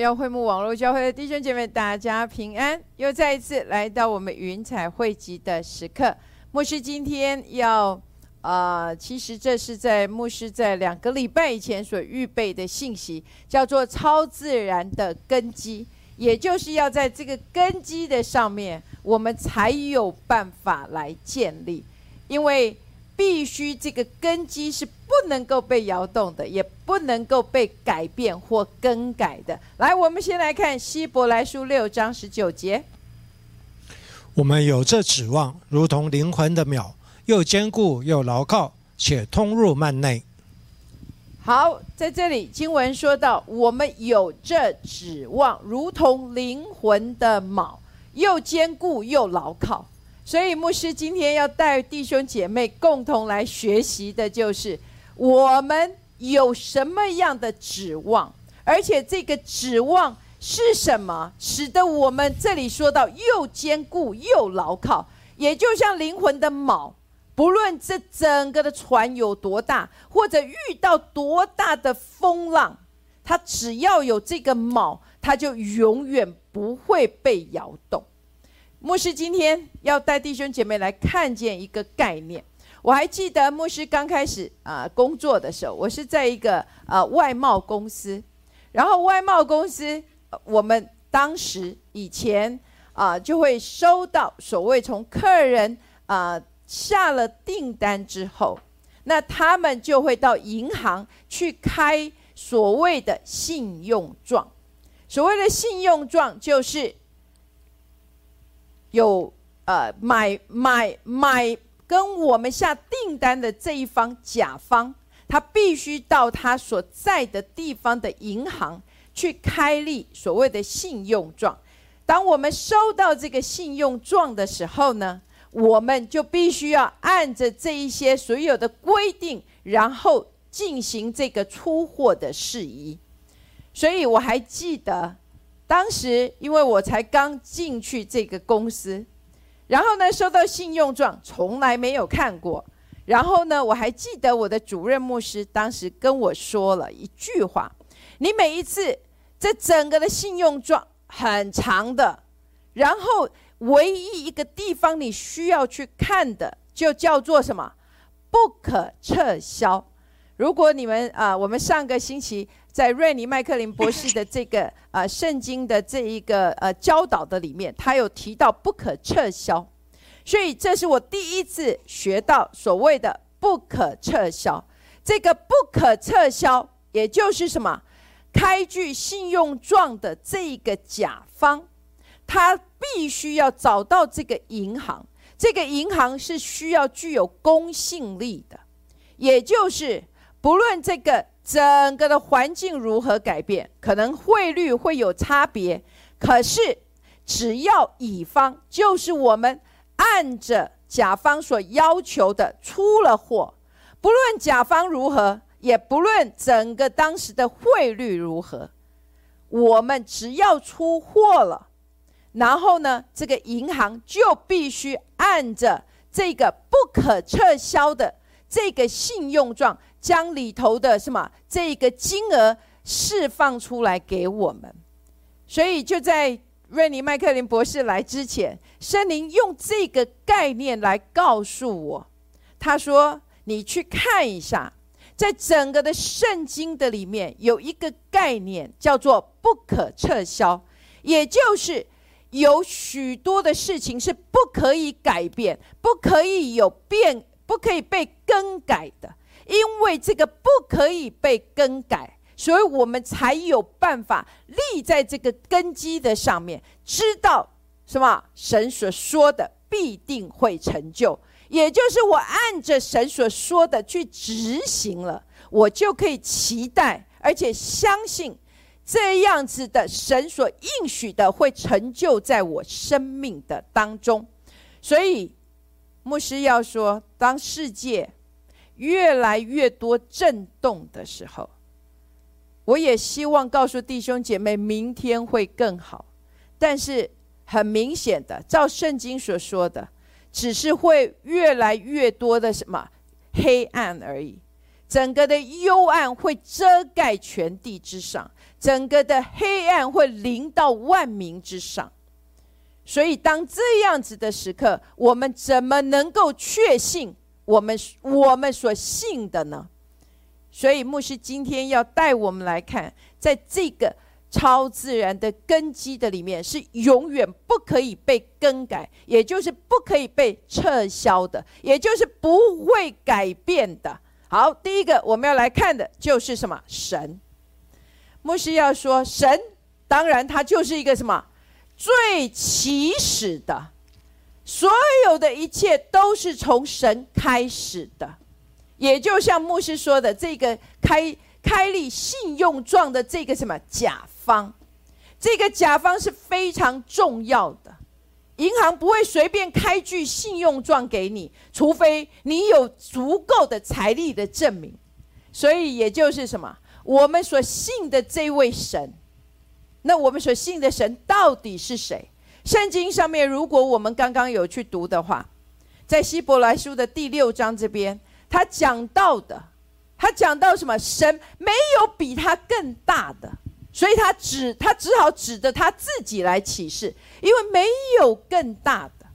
耀会幕网络教会的弟兄姐妹，大家平安！又再一次来到我们云彩汇集的时刻。牧师今天要，呃，其实这是在牧师在两个礼拜以前所预备的信息，叫做超自然的根基，也就是要在这个根基的上面，我们才有办法来建立，因为。必须这个根基是不能够被摇动的，也不能够被改变或更改的。来，我们先来看希伯来书六章十九节。我们有这指望，如同灵魂的锚，又坚固又牢靠，且通入幔内。好，在这里经文说到，我们有这指望，如同灵魂的锚，又坚固又牢靠。所以，牧师今天要带弟兄姐妹共同来学习的，就是我们有什么样的指望，而且这个指望是什么，使得我们这里说到又坚固又牢靠，也就像灵魂的锚，不论这整个的船有多大，或者遇到多大的风浪，它只要有这个锚，它就永远不会被摇动。牧师今天要带弟兄姐妹来看见一个概念。我还记得牧师刚开始啊工作的时候，我是在一个呃外贸公司，然后外贸公司我们当时以前啊就会收到所谓从客人啊下了订单之后，那他们就会到银行去开所谓的信用状。所谓的信用状就是。有呃买买买跟我们下订单的这一方甲方，他必须到他所在的地方的银行去开立所谓的信用状。当我们收到这个信用状的时候呢，我们就必须要按着这一些所有的规定，然后进行这个出货的事宜。所以我还记得。当时因为我才刚进去这个公司，然后呢收到信用状，从来没有看过。然后呢我还记得我的主任牧师当时跟我说了一句话：“你每一次这整个的信用状很长的，然后唯一一个地方你需要去看的，就叫做什么？不可撤销。如果你们啊，我们上个星期。”在瑞尼麦克林博士的这个呃圣经的这一个呃教导的里面，他有提到不可撤销，所以这是我第一次学到所谓的不可撤销。这个不可撤销，也就是什么？开具信用状的这个甲方，他必须要找到这个银行，这个银行是需要具有公信力的，也就是不论这个。整个的环境如何改变？可能汇率会有差别，可是只要乙方就是我们按着甲方所要求的出了货，不论甲方如何，也不论整个当时的汇率如何，我们只要出货了，然后呢，这个银行就必须按着这个不可撤销的这个信用状。将里头的什么这个金额释放出来给我们，所以就在瑞尼麦克林博士来之前，圣灵用这个概念来告诉我，他说：“你去看一下，在整个的圣经的里面有一个概念叫做不可撤销，也就是有许多的事情是不可以改变、不可以有变、不可以被更改的。”因为这个不可以被更改，所以我们才有办法立在这个根基的上面，知道什么？神所说的必定会成就，也就是我按着神所说的去执行了，我就可以期待，而且相信这样子的神所应许的会成就在我生命的当中。所以牧师要说，当世界。越来越多震动的时候，我也希望告诉弟兄姐妹，明天会更好。但是很明显的，照圣经所说的，只是会越来越多的什么黑暗而已。整个的幽暗会遮盖全地之上，整个的黑暗会临到万民之上。所以，当这样子的时刻，我们怎么能够确信我们我们所信的呢？所以，牧师今天要带我们来看，在这个超自然的根基的里面，是永远不可以被更改，也就是不可以被撤销的，也就是不会改变的。好，第一个我们要来看的就是什么？神。牧师要说，神当然他就是一个什么最起始的，所有的一切都是从神开始的。也就像牧师说的，这个开开立信用状的这个什么甲方，这个甲方是非常重要的。银行不会随便开具信用状给你，除非你有足够的财力的证明。所以也就是什么，我们所信的这位神，那我们所信的神到底是谁？圣经上面，如果我们刚刚有去读的话，在希伯来书的第六章这边。他讲到的，他讲到什么？神没有比他更大的，所以他只他只好指着他自己来启示，因为没有更大的。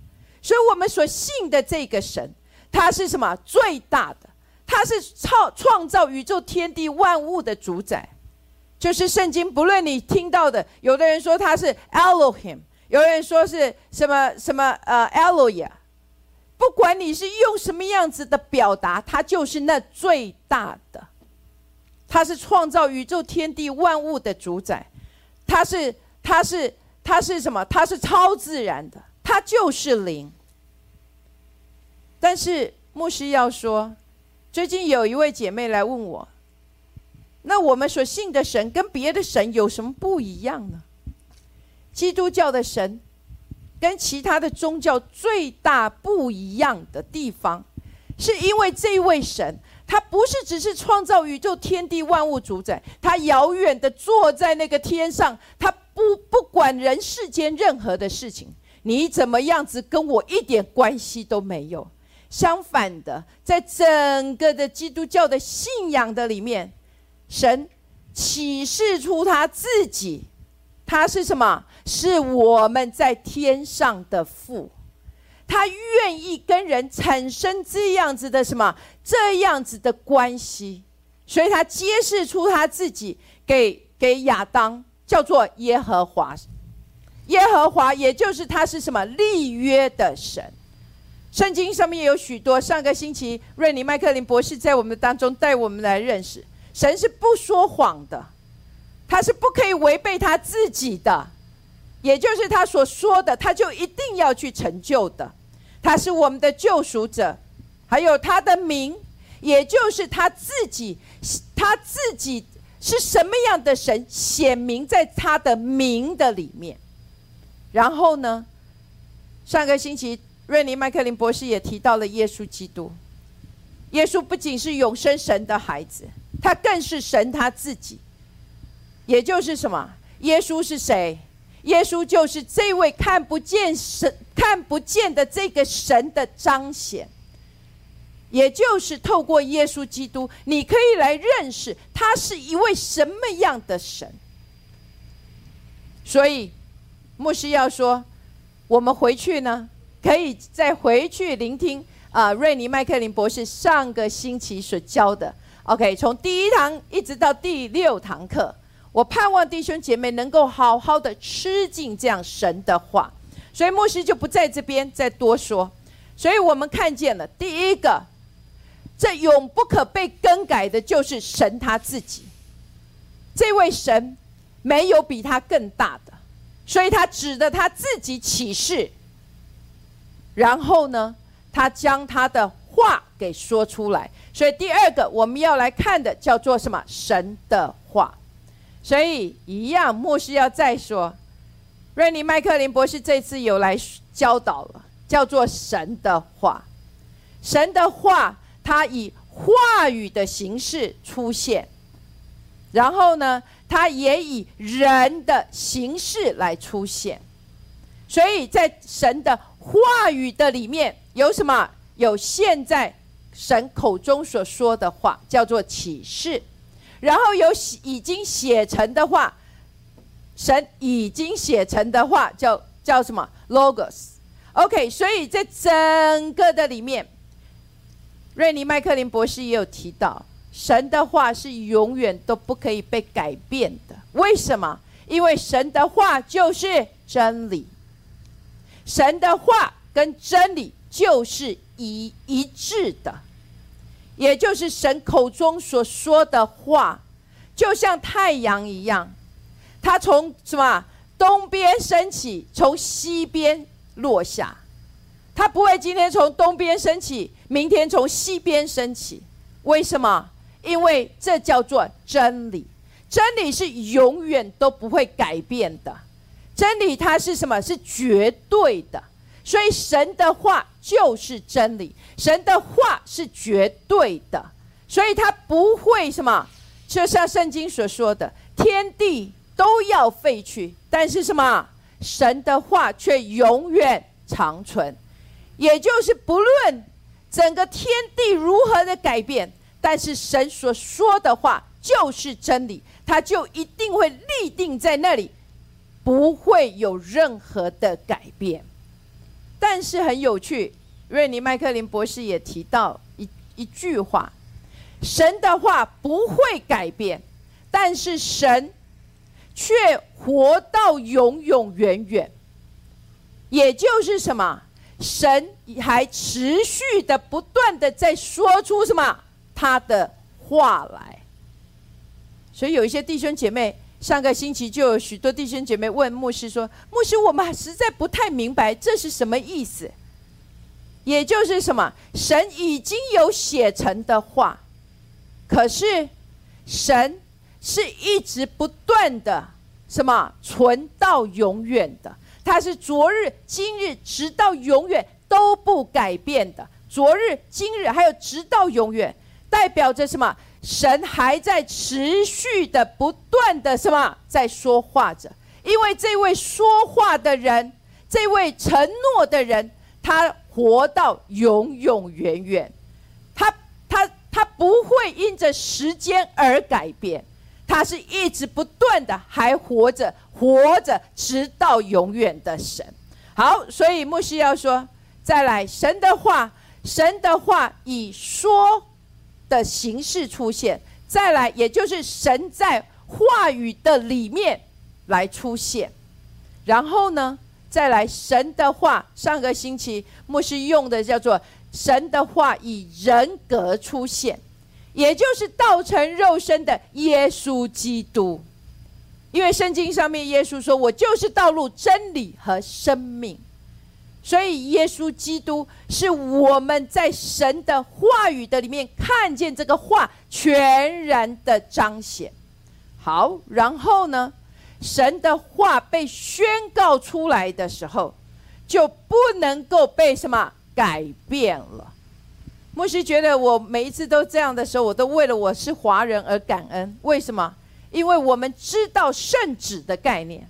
所以我们所信的这个神，他是什么？最大的，他是创创造宇宙天地万物的主宰。就是圣经，不论你听到的，有的人说他是 Elohim，有人说是什么什么呃 Eloah。不管你是用什么样子的表达，它就是那最大的，它是创造宇宙天地万物的主宰，它是它是它是什么？它是超自然的，它就是灵。但是牧师要说，最近有一位姐妹来问我，那我们所信的神跟别的神有什么不一样呢？基督教的神。跟其他的宗教最大不一样的地方，是因为这位神，他不是只是创造宇宙天地万物主宰，他遥远的坐在那个天上，他不不管人世间任何的事情，你怎么样子跟我一点关系都没有。相反的，在整个的基督教的信仰的里面，神启示出他自己。他是什么？是我们在天上的父，他愿意跟人产生这样子的什么这样子的关系，所以他揭示出他自己给给亚当叫做耶和华，耶和华也就是他是什么立约的神。圣经上面有许多，上个星期瑞尼麦克林博士在我们当中带我们来认识，神是不说谎的。他是不可以违背他自己的，也就是他所说的，他就一定要去成就的。他是我们的救赎者，还有他的名，也就是他自己，他自己是什么样的神，显明在他的名的里面。然后呢，上个星期瑞尼麦克林博士也提到了耶稣基督。耶稣不仅是永生神的孩子，他更是神他自己。也就是什么？耶稣是谁？耶稣就是这位看不见神、看不见的这个神的彰显。也就是透过耶稣基督，你可以来认识他是一位什么样的神。所以，牧师要说，我们回去呢，可以再回去聆听啊，瑞尼麦克林博士上个星期所教的。OK，从第一堂一直到第六堂课。我盼望弟兄姐妹能够好好的吃进这样神的话，所以牧师就不在这边再多说。所以我们看见了第一个，这永不可被更改的，就是神他自己。这位神没有比他更大的，所以他指的他自己启示。然后呢，他将他的话给说出来。所以第二个我们要来看的叫做什么？神的话。所以一样，牧师要再说，瑞尼麦克林博士这次有来教导了，叫做神的话。神的话，它以话语的形式出现，然后呢，它也以人的形式来出现。所以在神的话语的里面有什么？有现在神口中所说的话，叫做启示；然后有写已经写成的话，神已经写成的话叫叫什么？logos。OK，所以在整个的里面，瑞尼麦克林博士也有提到，神的话是永远都不可以被改变的。为什么？因为神的话就是真理，神的话跟真理就是一一致的，也就是神口中所说的话，就像太阳一样，它从什么东边升起，从西边。落下，它不会今天从东边升起，明天从西边升起。为什么？因为这叫做真理，真理是永远都不会改变的。真理它是什么？是绝对的。所以神的话就是真理，神的话是绝对的，所以他不会什么？就像圣经所说的，天地都要废去，但是什么？神的话却永远长存，也就是不论整个天地如何的改变，但是神所说的话就是真理，他就一定会立定在那里，不会有任何的改变。但是很有趣，瑞尼麦克林博士也提到一一句话：神的话不会改变，但是神。却活到永永远远，也就是什么？神还持续的、不断的在说出什么他的话来。所以有一些弟兄姐妹，上个星期就有许多弟兄姐妹问牧师说：“牧师，我们实在不太明白这是什么意思。”也就是什么？神已经有写成的话，可是神。是一直不断的什么存到永远的，它是昨日、今日，直到永远都不改变的。昨日、今日，还有直到永远，代表着什么？神还在持续的、不断的什么在说话着？因为这位说话的人，这位承诺的人，他活到永永远远，他他他不会因着时间而改变。他是一直不断的还活着，活着直到永远的神。好，所以牧师要说，再来神的话，神的话以说的形式出现，再来也就是神在话语的里面来出现。然后呢，再来神的话，上个星期牧师用的叫做神的话以人格出现。也就是道成肉身的耶稣基督，因为圣经上面耶稣说：“我就是道路、真理和生命。”所以耶稣基督是我们在神的话语的里面看见这个话全然的彰显。好，然后呢，神的话被宣告出来的时候，就不能够被什么改变了。牧师觉得我每一次都这样的时候，我都为了我是华人而感恩。为什么？因为我们知道圣旨的概念，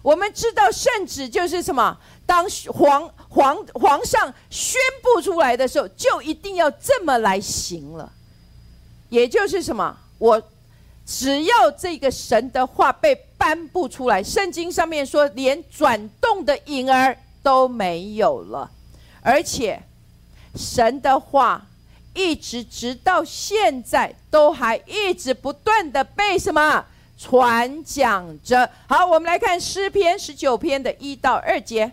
我们知道圣旨就是什么。当皇皇皇上宣布出来的时候，就一定要这么来行了。也就是什么？我只要这个神的话被颁布出来，圣经上面说，连转动的影儿都没有了，而且。神的话一直直到现在都还一直不断的被什么传讲着。好，我们来看诗篇十九篇的一到二节。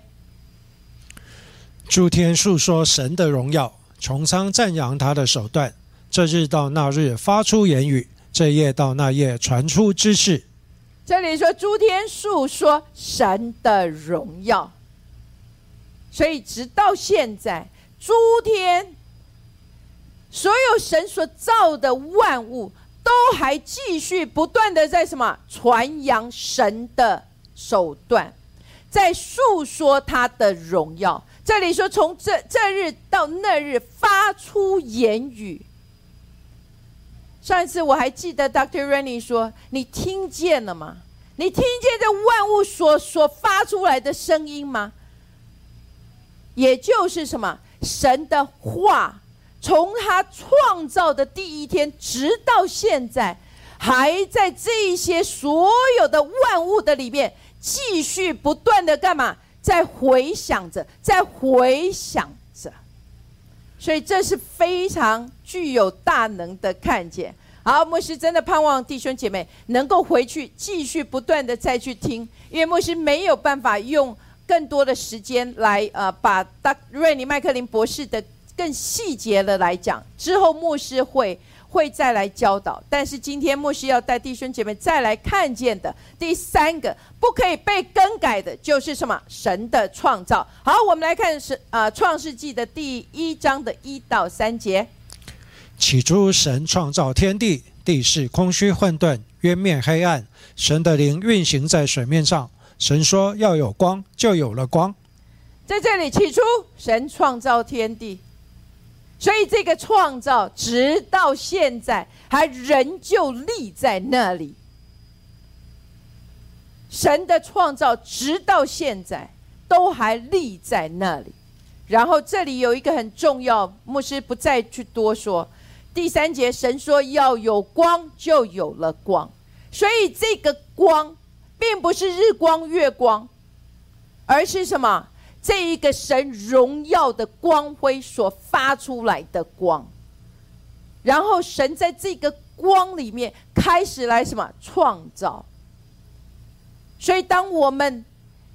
诸天述说神的荣耀，穹苍赞扬他的手段。这日到那日发出言语，这夜到那夜传出知识。这里说诸天述说神的荣耀，所以直到现在。诸天，所有神所造的万物，都还继续不断的在什么传扬神的手段，在诉说他的荣耀。这里说从这这日到那日发出言语。上一次我还记得 Dr. Rennie 说：“你听见了吗？你听见这万物所所发出来的声音吗？”也就是什么？神的话从他创造的第一天直到现在，还在这一些所有的万物的里面，继续不断的干嘛？在回想着，在回想着。所以这是非常具有大能的看见。好，牧师真的盼望弟兄姐妹能够回去继续不断的再去听，因为牧师没有办法用更多的时间来呃把达瑞尼麦克林博士的更细节的来讲，之后牧师会会再来教导。但是今天牧师要带弟兄姐妹再来看见的第三个不可以被更改的，就是什么？神的创造。好，我们来看是呃创世纪的第一章的一到三节。起初，神创造天地，地是空虚混沌，渊面黑暗。神的灵运行在水面上。神说：“要有光，就有了光。”在这里，起初神创造天地，所以这个创造直到现在还仍旧立在那里。神的创造直到现在都还立在那里。然后这里有一个很重要，牧师不再去多说。第三节，神说要有光，就有了光。所以这个光，并不是日光、月光，而是什么？这一个神荣耀的光辉所发出来的光。然后神在这个光里面开始来什么创造。所以当我们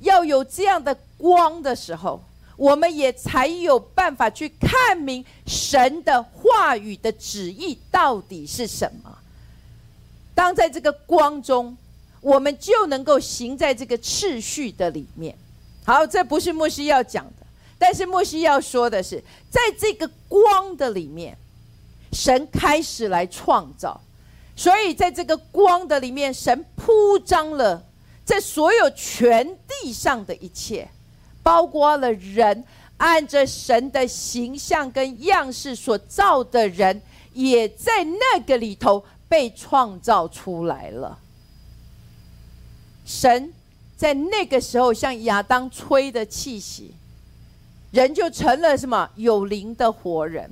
要有这样的光的时候，我们也才有办法去看明神的话语的旨意到底是什么。当在这个光中，我们就能够行在这个次序的里面。好，这不是牧师要讲的，但是牧师要说的是，在这个光的里面，神开始来创造，所以在这个光的里面，神铺张了在所有全地上的一切。包括了人，按着神的形象跟样式所造的人，也在那个里头被创造出来了。神在那个时候像亚当吹的气息，人就成了什么有灵的活人。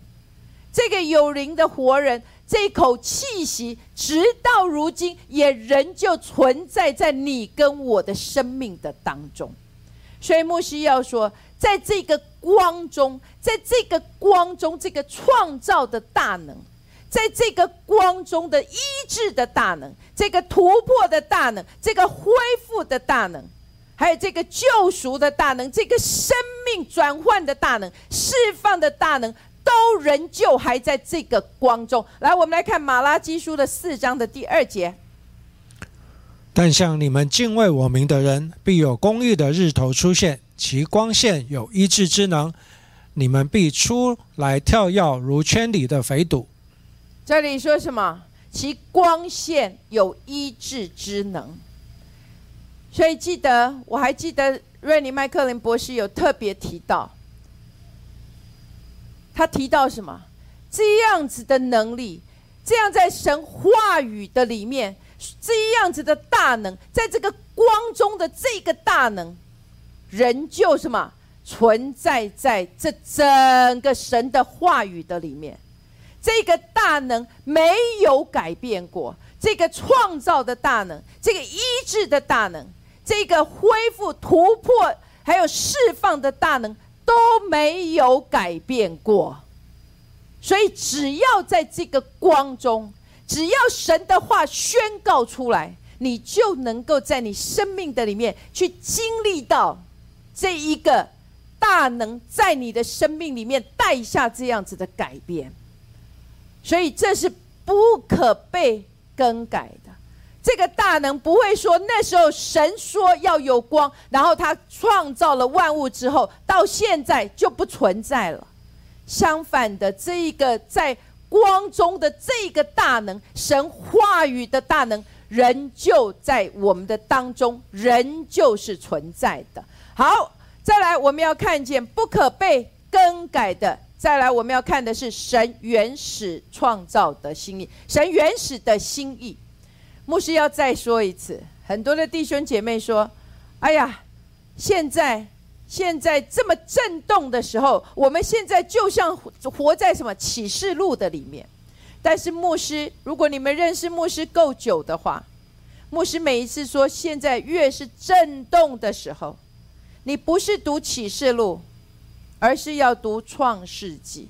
这个有灵的活人，这口气息，直到如今也仍旧存在在你跟我的生命的当中。所以牧师要说，在这个光中，在这个光中，这个创造的大能，在这个光中的医治的大能，这个突破的大能，这个恢复的大能，还有这个救赎的大能，这个生命转换的大能，释放的大能，都仍旧还在这个光中。来，我们来看马拉基书的四章的第二节。但像你们敬畏我名的人，必有公义的日头出现，其光线有医治之能，你们必出来跳跃如圈里的肥犊。这里说什么？其光线有医治之能。所以记得，我还记得瑞尼麦克林博士有特别提到，他提到什么？这样子的能力，这样在神话语的里面。这样子的大能，在这个光中的这个大能，仍旧什么存在在这整个神的话语的里面。这个大能没有改变过，这个创造的大能，这个医治的大能，这个恢复、突破还有释放的大能都没有改变过。所以，只要在这个光中。只要神的话宣告出来，你就能够在你生命的里面去经历到这一个大能，在你的生命里面带下这样子的改变。所以这是不可被更改的。这个大能不会说那时候神说要有光，然后他创造了万物之后，到现在就不存在了。相反的，这一个在。光中的这个大能，神话语的大能，仍旧在我们的当中，仍旧是存在的。好，再来，我们要看见不可被更改的。再来，我们要看的是神原始创造的心意，神原始的心意。牧师要再说一次，很多的弟兄姐妹说：“哎呀，现在现在这么震动的时候，我们现在就像活在什么启示录的里面。但是牧师，如果你们认识牧师够久的话，牧师每一次说，现在越是震动的时候，你不是读启示录，而是要读创世纪，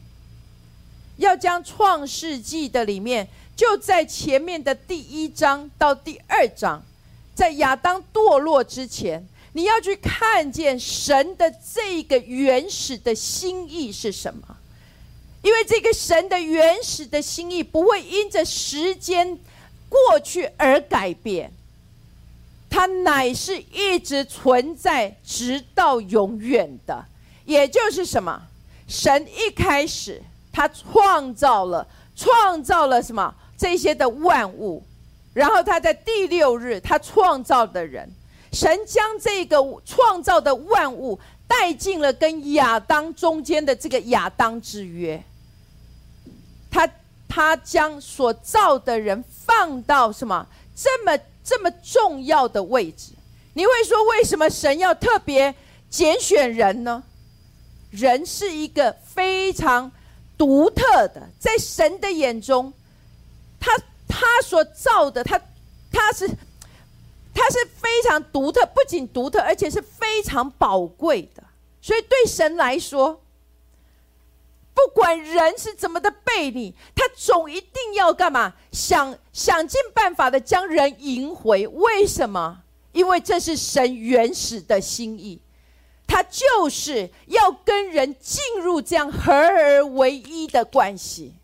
要将创世纪的里面，就在前面的第一章到第二章，在亚当堕落之前。你要去看见神的这个原始的心意是什么？因为这个神的原始的心意不会因着时间过去而改变，它乃是一直存在直到永远的。也就是什么？神一开始他创造了，创造了什么这些的万物，然后他在第六日他创造的人。神将这个创造的万物带进了跟亚当中间的这个亚当之约，他他将所造的人放到什么这么这么重要的位置？你会说为什么神要特别拣选人呢？人是一个非常独特的，在神的眼中，他他所造的，他他是。他是非常独特，不仅独特，而且是非常宝贵的。所以对神来说，不管人是怎么的背你，他总一定要干嘛？想想尽办法的将人赢回。为什么？因为这是神原始的心意，就是要跟人进入这样合而为一的关系，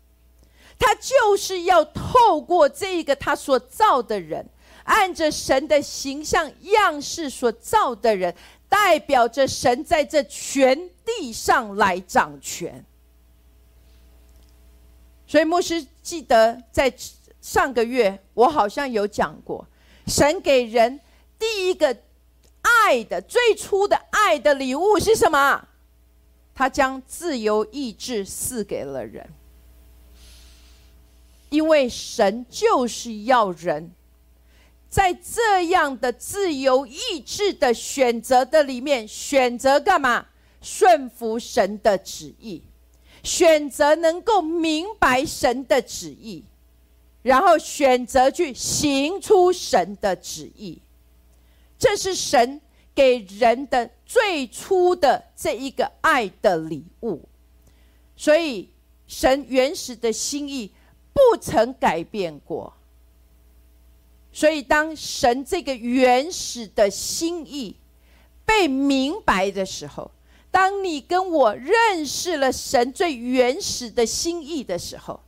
他就是要透过这个他所造的人。按着神的形象样式所造的人，代表着神在这全地上来掌权。所以牧师记得在上个月，我好像有讲过，神给人第一个爱的最初的爱的礼物是什么？他将自由意志赐给了人，因为神就是要人。在这样的自由意志的选择的里面，选择干嘛？顺服神的旨意，选择能够明白神的旨意，然后选择去行出神的旨意。这是神给人的最初的这一个爱的礼物。所以，神原始的心意不曾改变过。所以，当神这个原始的心意被明白的时候，当你跟我认识了神最原始的心意的时候，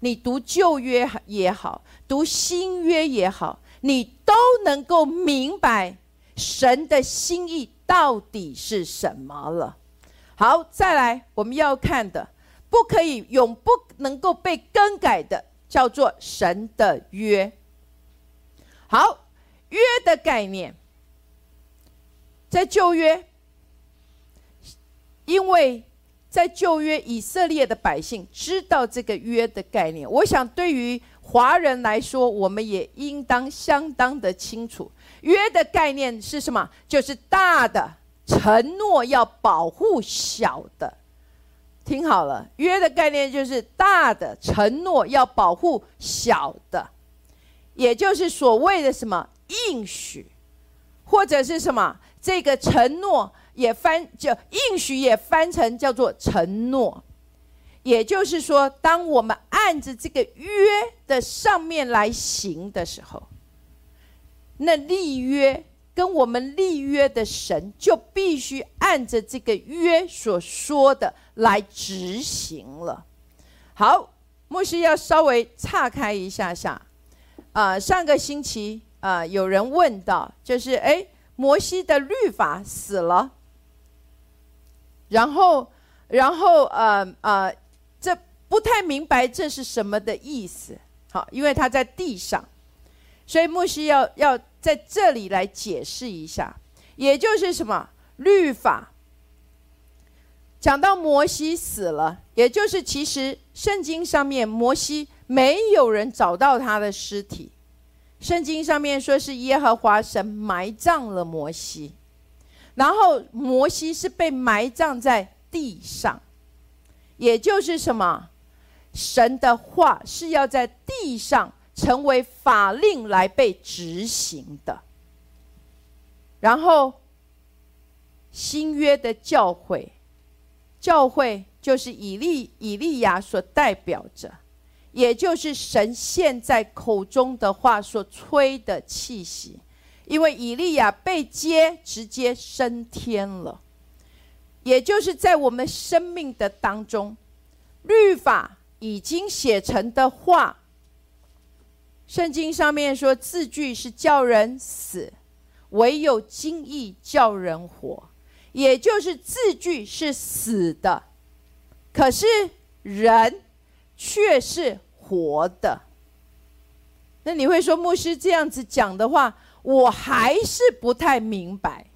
你读旧约也好，读新约也好，你都能够明白神的心意到底是什么了。好，再来我们要看的，不可以永不能够被更改的，叫做神的约。好，约的概念，在旧约，因为在旧约以色列的百姓知道这个约的概念。我想，对于华人来说，我们也应当相当的清楚，约的概念是什么？就是大的承诺要保护小的。听好了，约的概念就是大的承诺要保护小的。也就是所谓的什么应许，或者是什么这个承诺，也翻就应许也翻成叫做承诺。也就是说，当我们按着这个约的上面来行的时候，那立约跟我们立约的神就必须按着这个约所说的来执行了。好，牧师要稍微岔开一下下。啊，上个星期啊，有人问到，就是哎，摩西的律法死了，然后，然后呃呃，不太明白这是什么的意思。好，因为他在地上，所以牧师要要在这里来解释一下，也就是什么律法。讲到摩西死了，也就是其实圣经上面摩西。没有人找到他的尸体，圣经上面说是耶和华神埋葬了摩西，然后摩西是被埋葬在地上，也就是什么？神的话是要在地上成为法令来被执行的。然后新约的教会，教会就是以利以利亚所代表着，也就是神现在口中的话所吹的气息。因为以利亚被接，直接升天了，也就是在我们生命的当中，律法已经写成的话，圣经上面说字句是叫人死，唯有经意叫人活，也就是字句是死的，可是人却是活的。那你会说牧师这样子讲的话？我还是不太明白，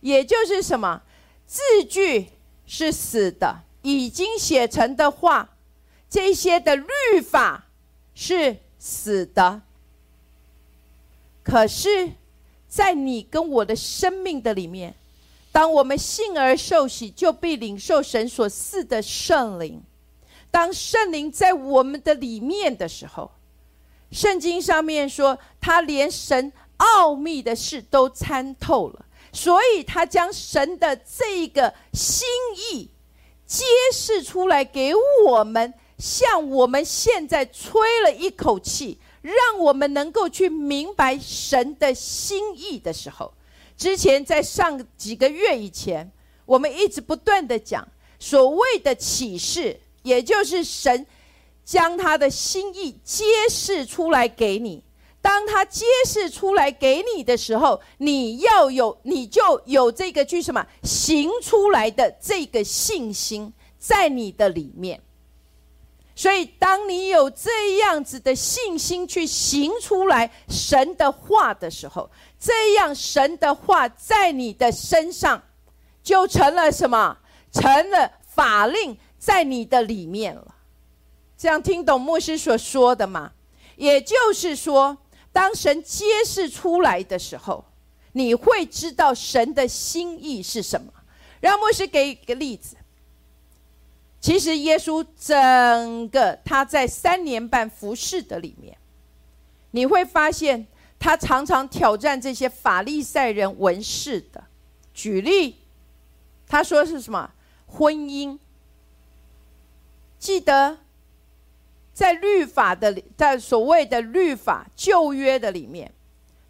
也就是什么字句是死的，已经写成的话，这些的律法是死的。可是，在你跟我的生命的里面，当我们信而受洗，就必领受神所赐的圣灵。当圣灵在我们的里面的时候，圣经上面说，他连神。奥秘的事都参透了，所以他将神的这个心意揭示出来给我们，像我们现在吹了一口气，让我们能够去明白神的心意的时候。之前在上几个月以前，我们一直不断的讲所谓的启示，也就是神将他的心意揭示出来给你。当他揭示出来给你的时候，你要有，你就有这个去什么行出来的这个信心在你的里面。所以，当你有这样子的信心去行出来神的话的时候，这样神的话在你的身上就成了什么？成了法令在你的里面了。这样听懂牧师所说的吗？也就是说。当神揭示出来的时候，你会知道神的心意是什么。让牧师给一个例子。其实耶稣整个他在三年半服侍的里面，你会发现他常常挑战这些法利赛人文士的。举例，他说是什么婚姻？记得。在律法的，在所谓的律法旧约的里面，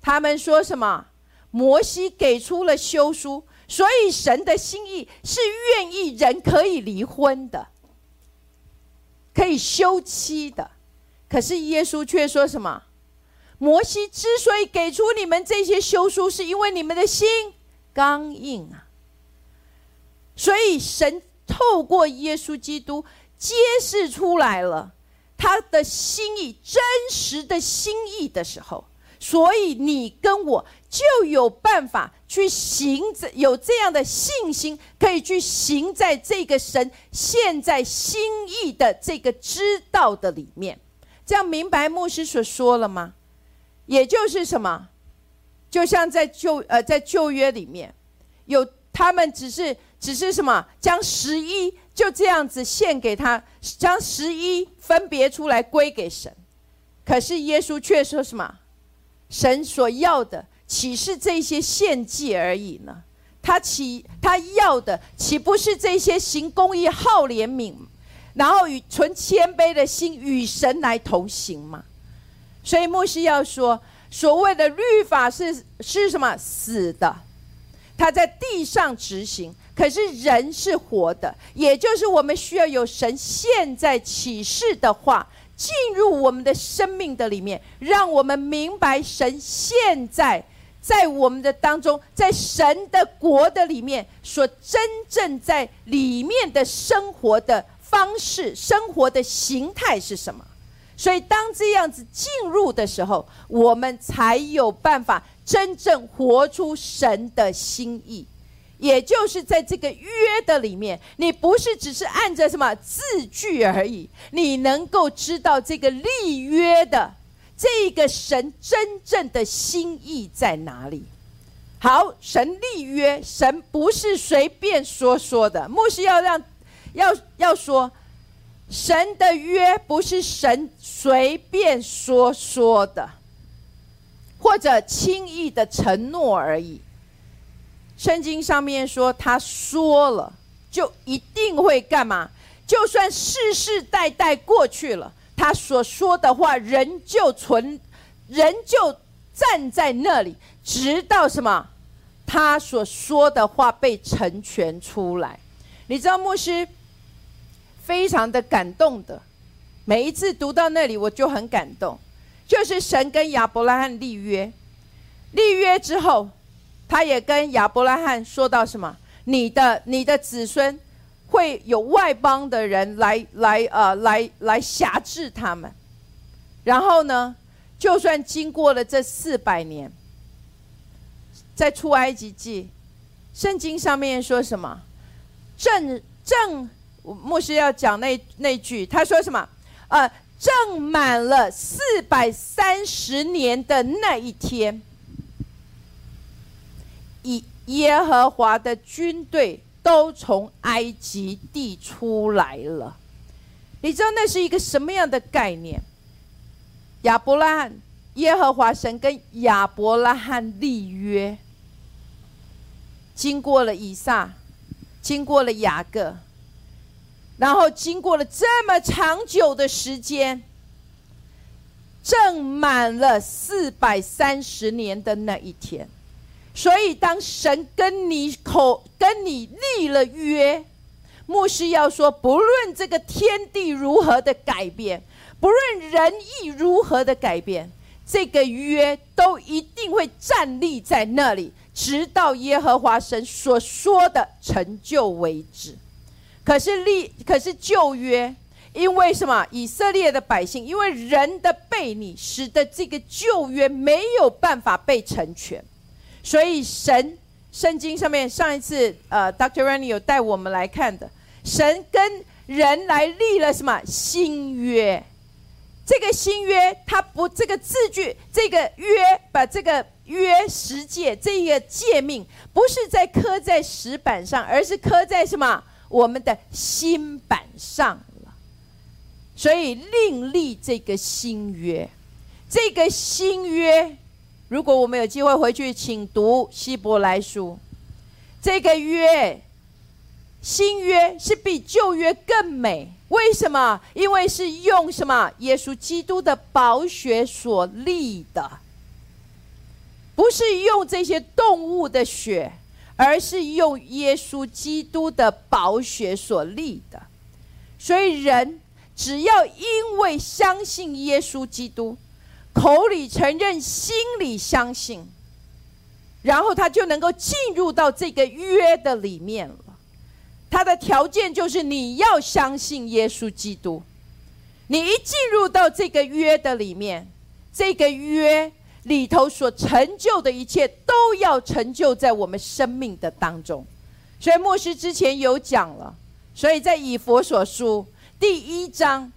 他们说什么？摩西给出了休书，所以神的心意是愿意人可以离婚的，可以休妻的。可是耶稣却说什么？摩西之所以给出你们这些休书，是因为你们的心刚硬啊。所以神透过耶稣基督揭示出来了。他的心意，真实的心意的时候，所以你跟我就有办法去行，有这样的信心，可以去行在这个神现在心意的这个知道的里面。这样明白牧师所说了吗？也就是什么？就像在旧呃在旧约里面，有他们只是只是什么将十一。就这样子献给他，将十一分别出来归给神。可是耶稣却说什么？神所要的岂是这些献祭而已呢？他岂他要的岂不是这些行公义、好怜悯，然后与存谦卑的心与神来同行吗？所以牧师要说，所谓的律法是是什么？死的，他在地上执行。可是人是活的，也就是我们需要有神现在启示的话进入我们的生命的里面，让我们明白神现在在我们的当中，在神的国的里面所真正在里面的生活的方式、生活的形态是什么。所以当这样子进入的时候，我们才有办法真正活出神的心意。也就是在这个约的里面，你不是只是按着什么字句而已，你能够知道这个立约的这个神真正的心意在哪里。好，神立约，神不是随便说说的。牧师要让，要要说，神的约不是神随便说说的，或者轻易的承诺而已。圣经上面说，他说了，就一定会干嘛？就算世世代代过去了，他所说的话仍旧存，仍旧站在那里，直到什么？他所说的话被成全出来。你知道牧师非常的感动的，每一次读到那里我就很感动。就是神跟亚伯拉罕立约，立约之后，他也跟亚伯拉罕说到什么？你的你的子孙。会有外邦的人来来呃来来辖制他们，然后呢，就算经过了这四百年，在出埃及记，圣经上面说什么？正正牧师要讲那那句，他说什么？呃，正满了四百三十年的那一天，以耶和华的军队。都从埃及地出来了，你知道那是一个什么样的概念？亚伯拉罕，耶和华神跟亚伯拉罕立约，经过了以撒，经过了雅各，然后经过了这么长久的时间，正满了四百三十年的那一天。所以，当神跟你口跟你立了约，牧师要说，不论这个天地如何的改变，不论人意如何的改变，这个约都一定会站立在那里，直到耶和华神所说的成就为止。可是立，可是旧约，因为什么？以色列的百姓，因为人的背逆，使得这个旧约没有办法被成全。所以神圣经上面上一次呃，Dr. Rani 有带我们来看的，神跟人来立了什么新约？这个新约它不这个字句，这个约把这个约十诫这个诫命，不是在刻在石板上，而是刻在什么我们的心板上了。所以另立这个新约，这个新约。如果我们有机会回去，请读希伯来书。这个约，新约是比旧约更美。为什么？因为是用什么？耶稣基督的宝血所立的，不是用这些动物的血，而是用耶稣基督的宝血所立的。所以，人只要因为相信耶稣基督。口里承认，心里相信，然后他就能够进入到这个约的里面了。他的条件就是你要相信耶稣基督。你一进入到这个约的里面，这个约里头所成就的一切，都要成就在我们生命的当中。所以牧师之前有讲了，所以在以佛所书第一章，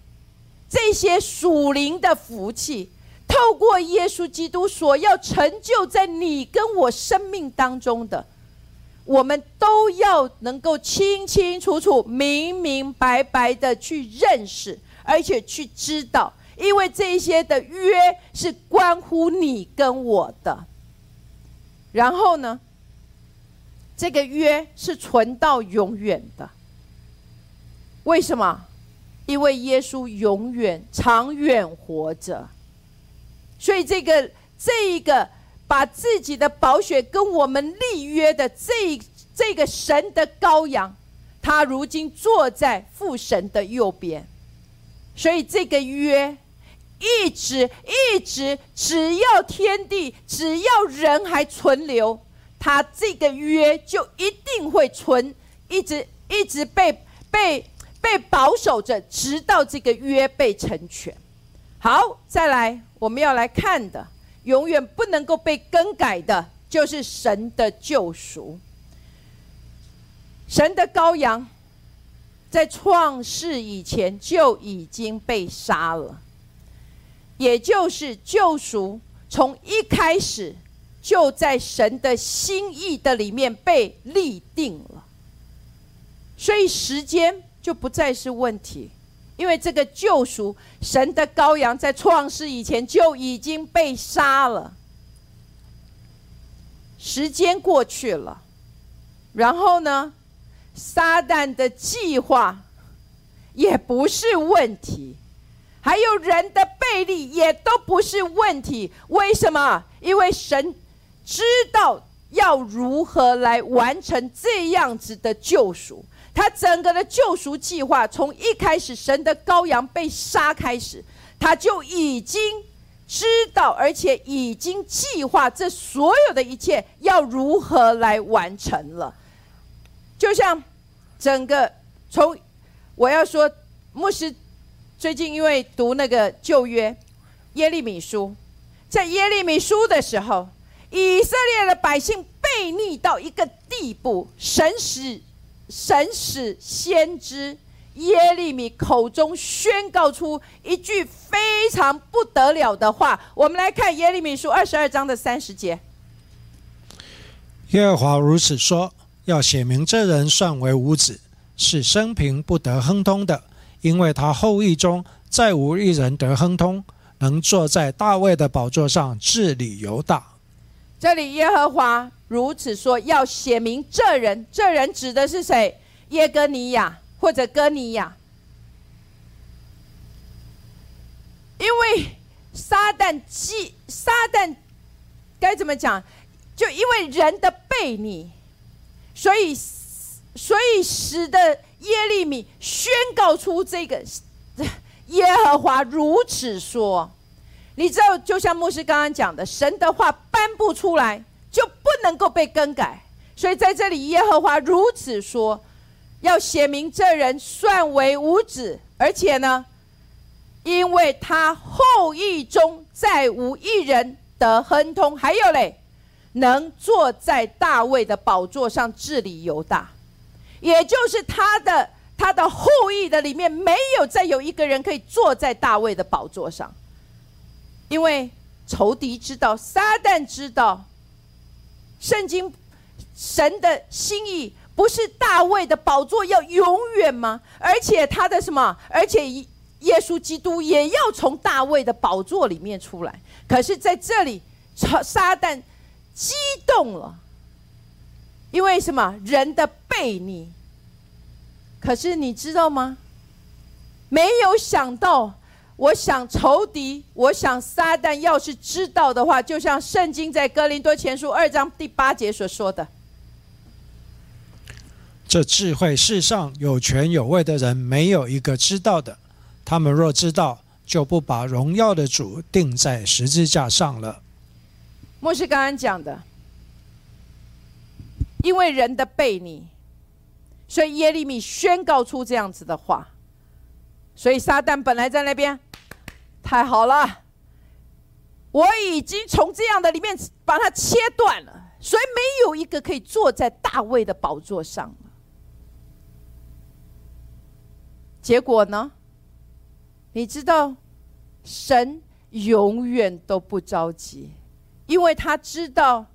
这些属灵的福气。透过耶稣基督所要成就在你跟我生命当中的，我们都要能够清清楚楚、明明白白的去认识，而且去知道，因为这些的约是关乎你跟我的。然后呢，这个约是存到永远的。为什么？因为耶稣永远、长远活着。所以，这个这一个把自己的宝血跟我们立约的这这个神的羔羊，他如今坐在父神的右边。所以，这个约一直一直，只要天地，只要人还存留，他这个约就一定会存，一直一直被被被保守着，直到这个约被成全。好，再来。我们要来看的，永远不能够被更改的，就是神的救赎。神的羔羊，在创世以前就已经被杀了，也就是救赎从一开始就在神的心意的里面被立定了，所以时间就不再是问题，因为这个救赎，神的羔羊在创世以前就已经被杀了。时间过去了，然后呢，撒旦的计划也不是问题，还有人的背离也都不是问题。为什么？因为神。知道要如何来完成这样子的救赎，他整个的救赎计划从一开始神的羔羊被杀开始，他就已经知道，而且已经计划这所有的一切要如何来完成了。就像整个从我要说，牧师最近因为读那个旧约耶利米书，在耶利米书的时候。以色列的百姓悖逆到一个地步，神使神使先知耶利米口中宣告出一句非常不得了的话。我们来看耶利米书二十二章的三十节。耶和华如此说：要写明这人算为无子，是生平不得亨通的，因为他后裔中再无一人得亨通，能坐在大卫的宝座上治理犹大。这里耶和华如此说：要写明这人，这人指的是谁？耶哥尼亚或者哥尼亚？因为撒旦既撒旦该怎么讲？就因为人的悖逆，所以所以使得耶利米宣告出这个耶和华如此说。你知道，就像牧师刚刚讲的，神的话颁布出来就不能够被更改。所以在这里，耶和华如此说，要写明这人算为无子，而且呢，因为他后裔中再无一人得亨通，还有嘞，能坐在大卫的宝座上治理犹大，也就是他的他的后裔的里面没有再有一个人可以坐在大卫的宝座上。因为仇敌知道，撒旦知道，圣经神的心意不是大卫的宝座要永远吗？而且他的什么？而且耶稣基督也要从大卫的宝座里面出来。可是在这里，撒旦激动了，因为什么？人的悖逆。可是你知道吗？没有想到。我想仇敌，我想撒旦，要是知道的话，就像圣经在哥林多前书二章第八节所说的：“这智慧世上有权有位的人没有一个知道的，他们若知道，就不把荣耀的主钉在十字架上了。”牧师刚刚讲的，因为人的悖逆，所以耶利米宣告出这样子的话，所以撒旦本来在那边。太好了，我已经从这样的里面把它切断了，所以没有一个可以坐在大卫的宝座上了。结果呢？你知道，神永远都不着急，因为他知道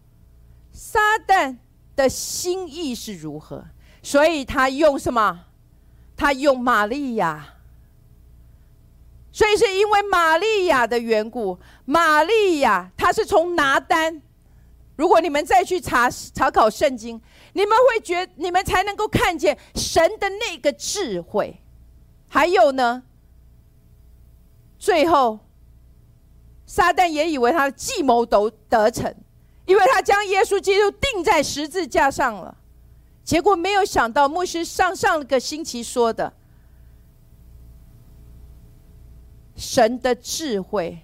撒旦的心意是如何，所以他用什么？他用玛利亚。所以是因为玛利亚的缘故，玛利亚她是从拿单。如果你们再去查查考圣经，你们会觉你们才能够看见神的那个智慧。还有呢，最后撒旦也以为他的计谋都得逞，因为他将耶稣基督钉在十字架上了。结果没有想到，牧师上上个星期说的。神的智慧，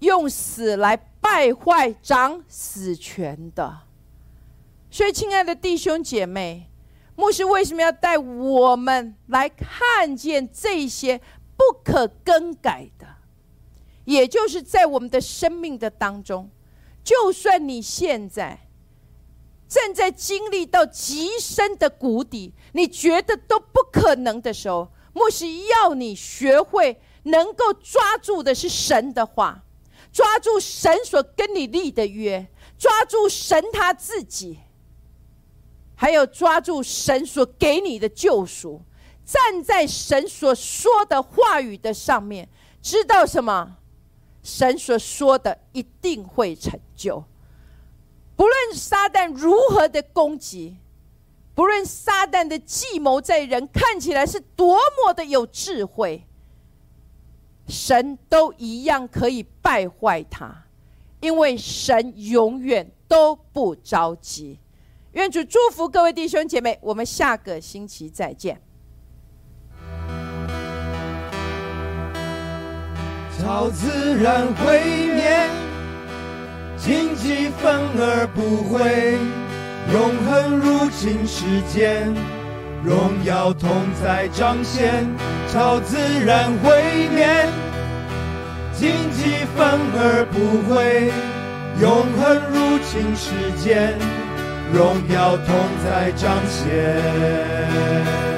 用死来败坏掌死权的。所以，亲爱的弟兄姐妹，牧师为什么要带我们来看见这些不可更改的？也就是在我们的生命的当中，就算你现在正在经历到极深的谷底，你觉得都不可能的时候，牧师要你学会。能够抓住的是神的话，抓住神所跟你立的约，抓住神他自己，还有抓住神所给你的救赎，站在神所说的话语的上面，知道什么？神所说的一定会成就。不论撒旦如何的攻击，不论撒旦的计谋在人看起来是多么的有智慧，神都一样可以败坏他。因为神永远都不着急，愿主祝福各位弟兄姐妹，我们下个星期再见。超自然毁灭，荆棘反而不会，永恒入侵世间，荣耀同在彰显，超自然毁灭。荆棘反而不会，永恒入侵世间，荣耀同在彰显。